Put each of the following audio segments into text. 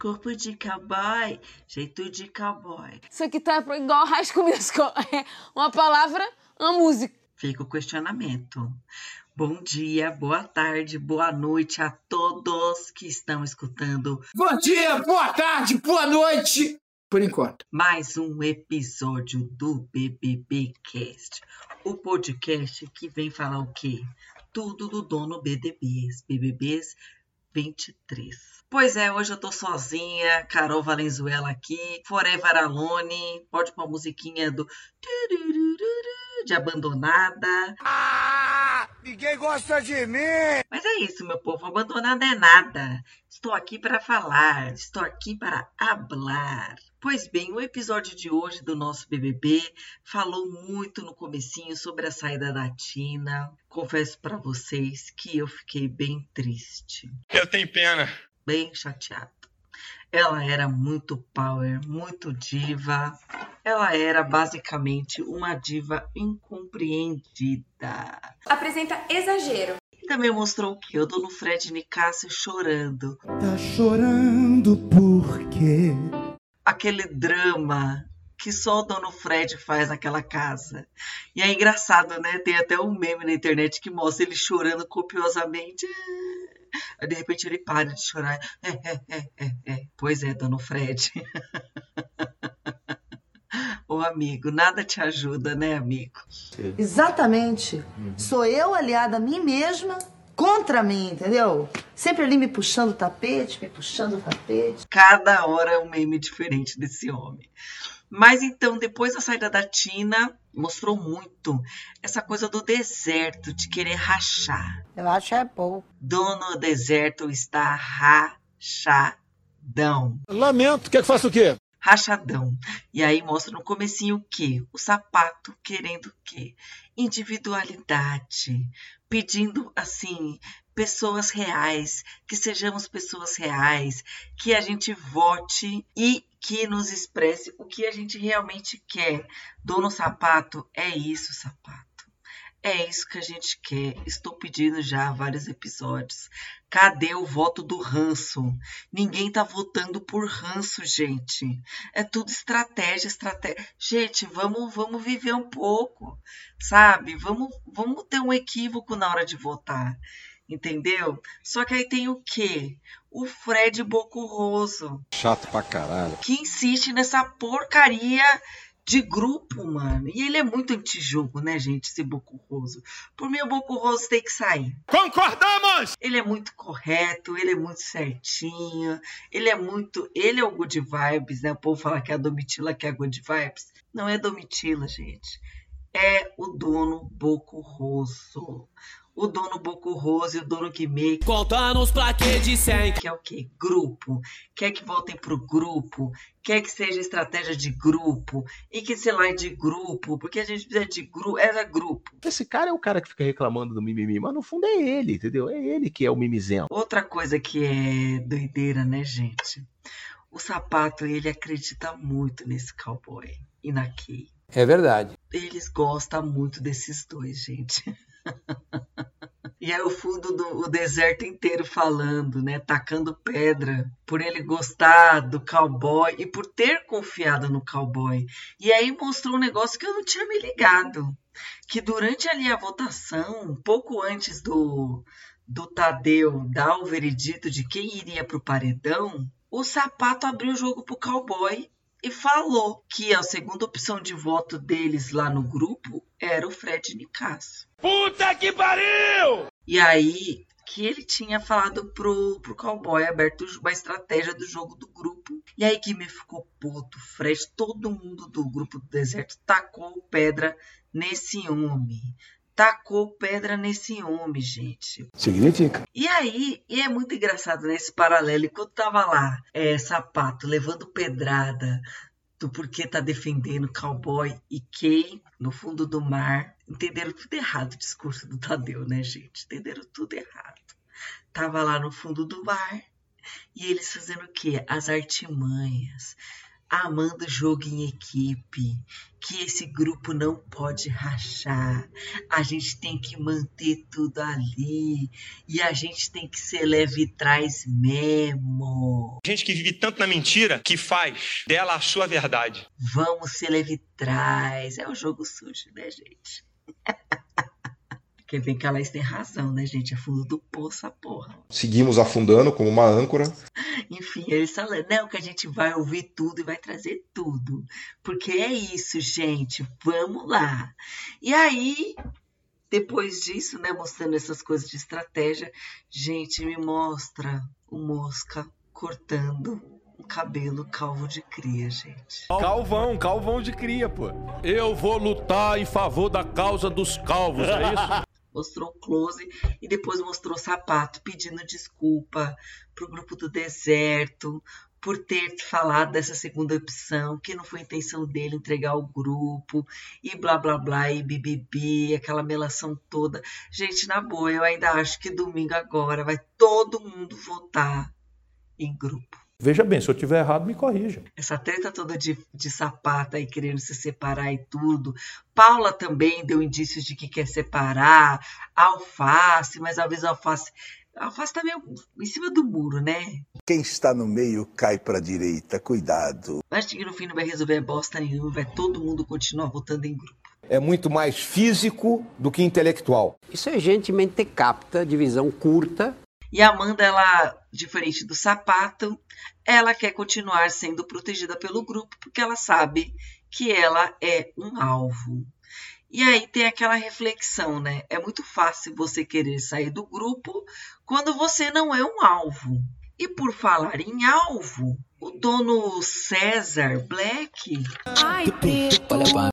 Corpo de cowboy, jeito de cowboy. Isso aqui tá igual High School Musical. É uma palavra, uma música. Fica o questionamento. Bom dia, boa tarde, boa noite a todos que estão escutando Bom dia, boa tarde, boa noite. Por enquanto. mais um episódio do BBB Cast, o podcast que vem falar o quê? Tudo do dono BBBs, BBBs 23. Pois é, hoje eu tô sozinha, Carol Valenzuela aqui, Forever Alone, pode pôr a musiquinha do de abandonada. Ah, ninguém gosta de mim. Mas é isso, meu povo, abandonada é nada. Estou aqui para falar, estou aqui para hablar. Pois bem, o episódio de hoje do nosso BBB falou muito no comecinho sobre a saída da Tina. Confesso para vocês que eu fiquei bem triste, Eu tenho pena. bem chateada. Ela era muito power, muito diva. Ela era basicamente uma diva incompreendida. Apresenta exagero. E também mostrou o que? O dono Fred Nicásio chorando. Tá chorando por quê? aquele drama que só o dono Fred faz naquela casa. E é engraçado, né? Tem até um meme na internet que mostra ele chorando copiosamente. Aí de repente ele para de chorar. É, é, é, é, é. Pois é, dono Fred. Ô amigo, nada te ajuda, né, amigo? Exatamente. Sou eu aliada a mim mesma contra mim, entendeu? Sempre ali me puxando o tapete, me puxando o tapete. Cada hora é um meme diferente desse homem. Mas então, depois da saída da Tina, mostrou muito essa coisa do deserto, de querer rachar. Eu acho é pouco. Dono deserto está rachadão. Lamento, quer que faça o quê? Rachadão. E aí mostra no comecinho o quê? O sapato querendo o quê? Individualidade. Pedindo, assim, pessoas reais, que sejamos pessoas reais, que a gente vote e que nos expresse o que a gente realmente quer. Dono sapato, é isso, sapato. É isso que a gente quer. Estou pedindo já há vários episódios. Cadê o voto do ranço? Ninguém tá votando por ranço, gente. É tudo estratégia, estratégia. Gente, vamos, vamos viver um pouco, sabe? Vamos, vamos ter um equívoco na hora de votar, entendeu? Só que aí tem o quê? O Fred Bocurroso, Chato pra caralho. que insiste nessa porcaria de grupo, mano. E ele é muito antijogo, né, gente, esse Bocurroso. Por mim, o Bocurroso tem que sair. Concordamos! Ele é muito correto, ele é muito certinho, ele é muito. Ele é o good vibes, né? O povo fala que é a Domitila que é a good vibes. Não é Domitila, gente. É o dono Bocurroso. O dono Bocurroso e o dono Guimê, Conta nos plaquês de 100. que é o quê? Grupo. Quer que voltem pro grupo, quer que seja estratégia de grupo, e que sei lá é de grupo, porque a gente precisa de grupo, era grupo. Esse cara é o cara que fica reclamando do mimimi, mas no fundo é ele, entendeu? É ele que é o mimizento. Outra coisa que é doideira, né, gente? O sapato, ele acredita muito nesse cowboy e na Kay. É verdade. Eles gostam muito desses dois, gente. E é o fundo do o deserto inteiro falando, né? Tacando pedra. Por ele gostar do cowboy e por ter confiado no cowboy. E aí mostrou um negócio que eu não tinha me ligado. Que durante ali a votação, pouco antes do, do Tadeu dar o veredito de quem iria pro paredão, o sapato abriu o jogo pro cowboy e falou que a segunda opção de voto deles lá no grupo era o Fred Nicasso. Puta que pariu! E aí que ele tinha falado pro, pro cowboy aberto uma estratégia do jogo do grupo. E aí que me ficou puto, Fred, todo mundo do grupo do deserto tacou pedra nesse homem. Tacou pedra nesse homem, gente. Significa. E aí, e é muito engraçado nesse paralelo, enquanto tava lá, é, sapato, levando pedrada do porquê tá defendendo cowboy e Kay no fundo do mar. Entenderam tudo errado o discurso do Tadeu, né, gente? Entenderam tudo errado. Tava lá no fundo do mar e eles fazendo o quê? As artimanhas, amando o jogo em equipe, que esse grupo não pode rachar, a gente tem que manter tudo ali e a gente tem que ser leve traz mesmo. Gente que vive tanto na mentira que faz dela a sua verdade. Vamos ser leve traz, é o jogo sujo, né, gente? Quer ver que a Laís tem razão, né, gente? É fundo do poço a porra. Seguimos afundando como uma âncora. Enfim, eles falando, não, que a gente vai ouvir tudo e vai trazer tudo. Porque é isso, gente. Vamos lá. E aí, depois disso, né, mostrando essas coisas de estratégia, gente, me mostra o Mosca cortando um cabelo calvo de cria, gente. Calvão, calvão de cria, pô. Eu vou lutar em favor da causa dos calvos, é isso? Mostrou close e depois mostrou sapato pedindo desculpa pro grupo do deserto por ter falado dessa segunda opção, que não foi intenção dele entregar o grupo, e blá blá blá, e bibibi, aquela melação toda. Gente, na boa, eu ainda acho que domingo agora vai todo mundo votar em grupo. Veja bem, se eu tiver errado, me corrija. Essa treta toda de, de sapata e querendo se separar e tudo. Paula também deu indícios de que quer separar. Alface, mas às vezes a alface. A alface tá meio em cima do muro, né? Quem está no meio cai para a direita, cuidado. Acho que no fim não vai resolver bosta nenhuma, vai todo mundo continuar votando em grupo. É muito mais físico do que intelectual. Isso é gente mente capta, de visão curta, e a Amanda, ela, diferente do sapato, ela quer continuar sendo protegida pelo grupo porque ela sabe que ela é um alvo. E aí tem aquela reflexão, né? É muito fácil você querer sair do grupo quando você não é um alvo. E por falar em alvo, o dono César Black, Ai,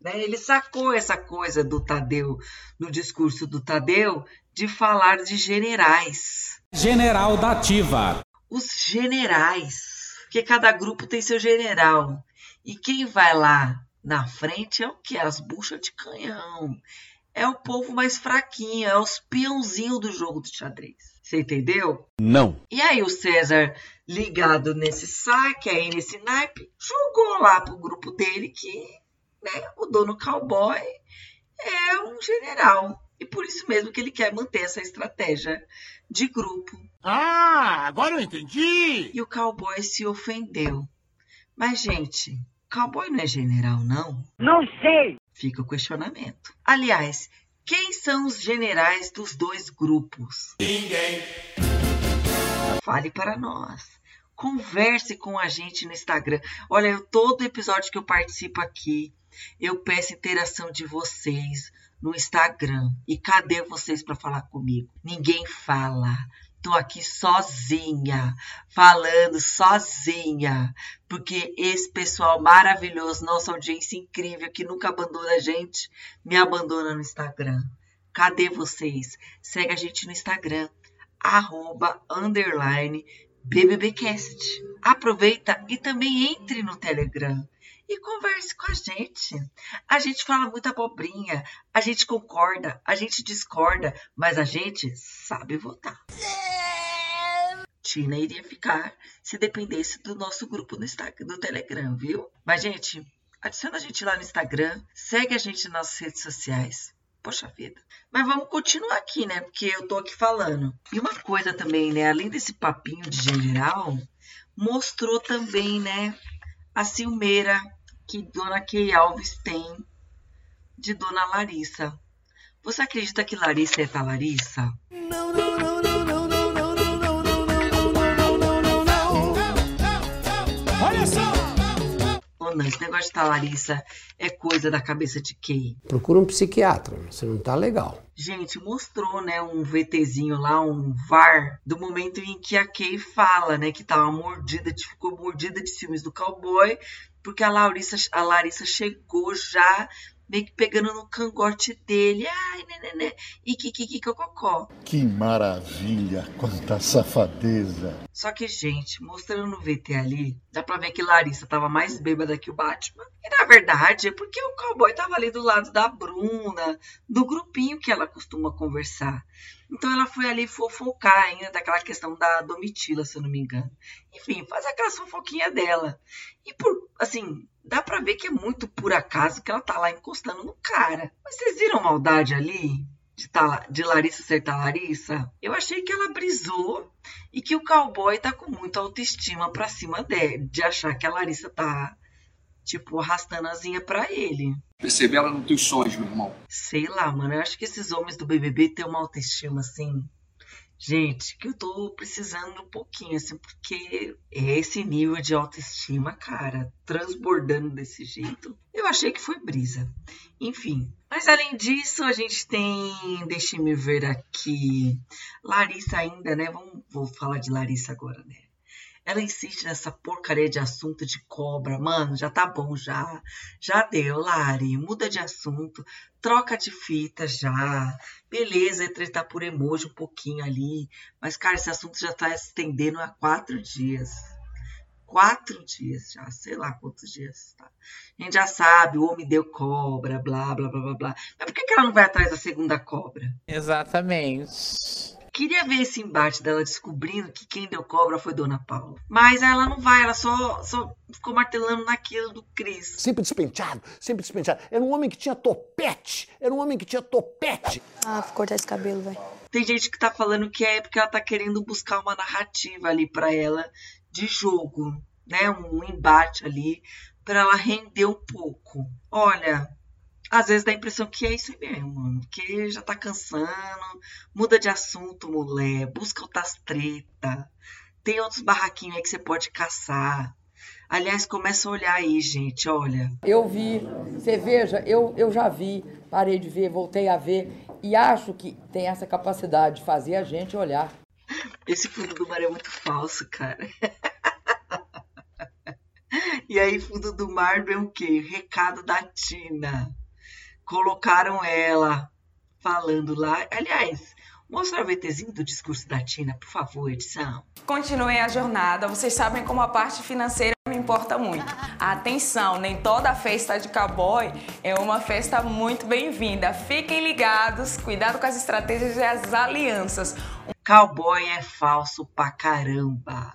né, ele sacou essa coisa do Tadeu, no discurso do Tadeu, de falar de generais. General da Ativa. Os generais. Porque cada grupo tem seu general. E quem vai lá na frente é o que? As buchas de canhão. É o povo mais fraquinho, é os peãozinhos do jogo do xadrez. Você entendeu? Não. E aí o César, ligado nesse saque, aí nesse naipe, jogou lá pro grupo dele que né, o dono cowboy é um general. E por isso mesmo que ele quer manter essa estratégia de grupo. Ah, agora eu entendi! E o cowboy se ofendeu. Mas, gente, cowboy não é general, não? Não sei! Fica o questionamento. Aliás, quem são os generais dos dois grupos? Ninguém. Fale para nós. Converse com a gente no Instagram. Olha, eu, todo episódio que eu participo aqui, eu peço interação de vocês no Instagram. E cadê vocês para falar comigo? Ninguém fala. Tô aqui sozinha, falando sozinha, porque esse pessoal maravilhoso, nossa audiência incrível que nunca abandona a gente, me abandona no Instagram. Cadê vocês? Segue a gente no Instagram, arroba, underline, BBBcast. Aproveita e também entre no Telegram e converse com a gente. A gente fala muita abobrinha, a gente concorda, a gente discorda, mas a gente sabe votar. Tina iria ficar se dependesse do nosso grupo no Instagram, do Telegram, viu? Mas, gente, adiciona a gente lá no Instagram, segue a gente nas redes sociais. Poxa vida. Mas vamos continuar aqui, né? Porque eu tô aqui falando. E uma coisa também, né? Além desse papinho de general, mostrou também, né? A ciumeira que Dona Kay Alves tem de Dona Larissa. Você acredita que Larissa é a Larissa? Não, não, não, não, Não, esse negócio de Larissa é coisa da cabeça de Kay. Procura um psiquiatra, você não tá legal. Gente, mostrou, né, um VTzinho lá, um VAR, do momento em que a Kay fala, né, que tava mordida, ficou mordida de ciúmes do cowboy, porque a Larissa, a Larissa chegou já meio que pegando no cangote dele. Ai, né, né, né. E kikikikococó. Que maravilha, quanta safadeza. Só que, gente, mostrando no VT ali, dá pra ver que Larissa tava mais bêbada que o Batman. E na verdade é porque o cowboy tava ali do lado da Bruna, do grupinho que ela costuma conversar. Então ela foi ali fofocar ainda daquela questão da Domitila, se eu não me engano. Enfim, faz aquelas fofoquinhas dela. E por, assim, dá pra ver que é muito por acaso que ela tá lá encostando no cara. Mas vocês viram maldade ali? De, tá, de Larissa acertar Larissa? Eu achei que ela brisou e que o cowboy tá com muita autoestima pra cima dele, de achar que a Larissa tá, tipo, arrastando a zinha pra ele. Perceber ela nos teus sonhos, meu irmão. Sei lá, mano. Eu acho que esses homens do BBB têm uma autoestima assim. Gente, que eu tô precisando um pouquinho, assim, porque esse nível de autoestima, cara, transbordando desse jeito. Eu achei que foi brisa. Enfim. Mas além disso, a gente tem. Deixe-me ver aqui. Larissa ainda, né? Vamos, vou falar de Larissa agora, né? Ela insiste nessa porcaria de assunto de cobra. Mano, já tá bom já. Já deu, Lari. Muda de assunto. Troca de fita já. Beleza, é tretar por emoji um pouquinho ali. Mas, cara, esse assunto já tá estendendo há quatro dias. Quatro dias já, sei lá quantos dias. Tá? A gente já sabe, o homem deu cobra, blá, blá, blá, blá, blá. Mas por que, que ela não vai atrás da segunda cobra? Exatamente. Queria ver esse embate dela descobrindo que quem deu cobra foi Dona Paula. Mas ela não vai, ela só, só ficou martelando naquilo do Cris. Sempre despenteado, sempre despenteado. Era um homem que tinha topete. Era um homem que tinha topete. Ah, vou cortar esse cabelo, velho. Tem gente que tá falando que é porque ela tá querendo buscar uma narrativa ali para ela de jogo, né? Um embate ali para ela render um pouco. Olha, às vezes dá a impressão que é isso mesmo, mano. Que já tá cansando. Muda de assunto, mulher. Busca outras treta. Tem outros barraquinhos aí que você pode caçar. Aliás, começa a olhar aí, gente, olha. Eu vi, você veja, eu, eu já vi, parei de ver, voltei a ver e acho que tem essa capacidade de fazer a gente olhar. Esse fundo do mar é muito falso, cara. e aí, fundo do mar vem o quê? Recado da Tina colocaram ela falando lá. Aliás, mostra o VTzinho do discurso da Tina, por favor, edição. Continuem a jornada. Vocês sabem como a parte financeira me importa muito. Atenção, nem toda festa de cowboy é uma festa muito bem-vinda. Fiquem ligados, cuidado com as estratégias e as alianças. Cowboy é falso pra caramba.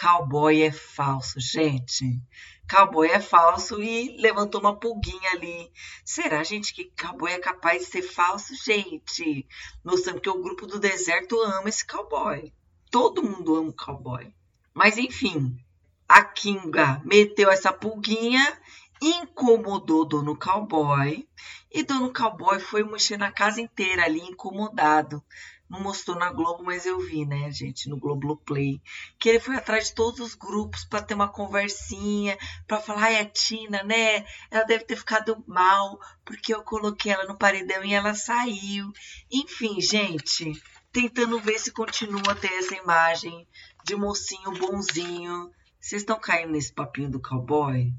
Cowboy é falso, gente. Cowboy é falso e levantou uma pulguinha ali. Será, gente, que cowboy é capaz de ser falso? Gente, mostrando que o grupo do deserto ama esse cowboy. Todo mundo ama o cowboy. Mas enfim, a Kinga meteu essa pulguinha, incomodou Dono Cowboy. E Dono Cowboy foi mexer na casa inteira ali, incomodado não mostrou na Globo, mas eu vi, né, gente, no Globoplay, que ele foi atrás de todos os grupos para ter uma conversinha, para falar, ai, a Tina, né, ela deve ter ficado mal, porque eu coloquei ela no paredão e ela saiu. Enfim, gente, tentando ver se continua a ter essa imagem de mocinho bonzinho. Vocês estão caindo nesse papinho do cowboy?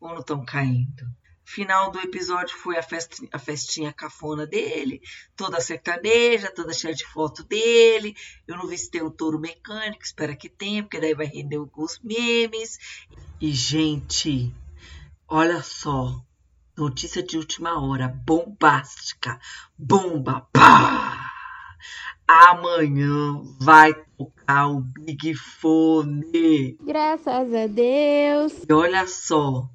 Ou não estão caindo? Final do episódio foi a, festinha, a festinha cafona dele, toda sertaneja, toda cheia de foto dele. Eu não vi se tem o touro mecânico, espera que tenha, porque daí vai render alguns memes. E, gente, olha só, notícia de última hora, bombástica, bomba, pá! Amanhã vai tocar o Big Fone. Graças a Deus. E olha só,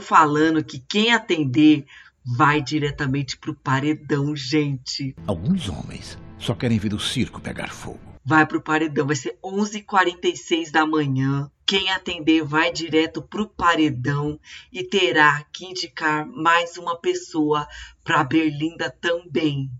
falando que quem atender vai diretamente pro paredão, gente. Alguns homens só querem ver o circo pegar fogo. Vai pro paredão, vai ser 11h46 da manhã. Quem atender vai direto pro paredão e terá que indicar mais uma pessoa para Berlinda também.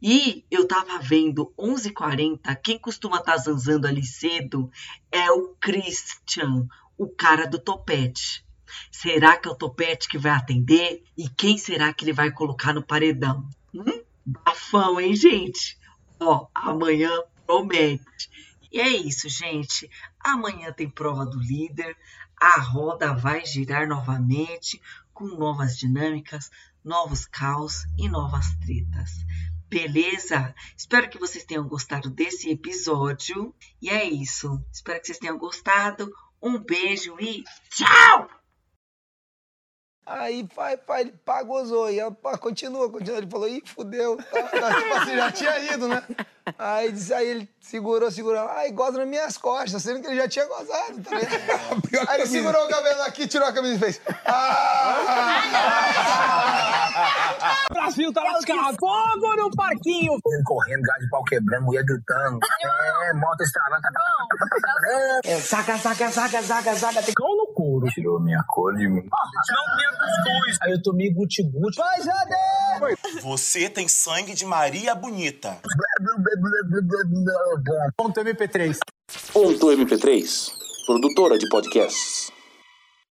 E eu tava vendo 11h40, quem costuma estar tá zanzando ali cedo é o Christian, o cara do topete. Será que é o Topete que vai atender? E quem será que ele vai colocar no paredão? Hum? Bafão, hein, gente? Ó, amanhã promete. E é isso, gente. Amanhã tem prova do líder. A roda vai girar novamente com novas dinâmicas, novos caos e novas tretas. Beleza? Espero que vocês tenham gostado desse episódio. E é isso. Espero que vocês tenham gostado. Um beijo e tchau! Aí, pai, pai, ele pá, gozou. E ela, pá, continua, continua. Ele falou, ih, fudeu. Tá, tá, tipo assim, já tinha ido, né? Aí, disse, aí ele segurou, segurou. Ai, goza nas minhas costas, sendo que ele já tinha gozado, tá? Aí ele segurou o cabelo aqui, tirou a camisa e fez. Ah! Brasil tá lascado. Fogo no parquinho. Ele correndo, gás de pau quebrando, mulher gritando. É, moto estralando. É, saca, saca, saca, saca, saca. Tem couro. Tirou minha cor de mim. Não minha cuscuz. Aí eu tomei guti-guti. Vai, Jade! Você tem sangue de Maria Bonita. Ponto MP3. Ponto MP3, produtora de podcasts.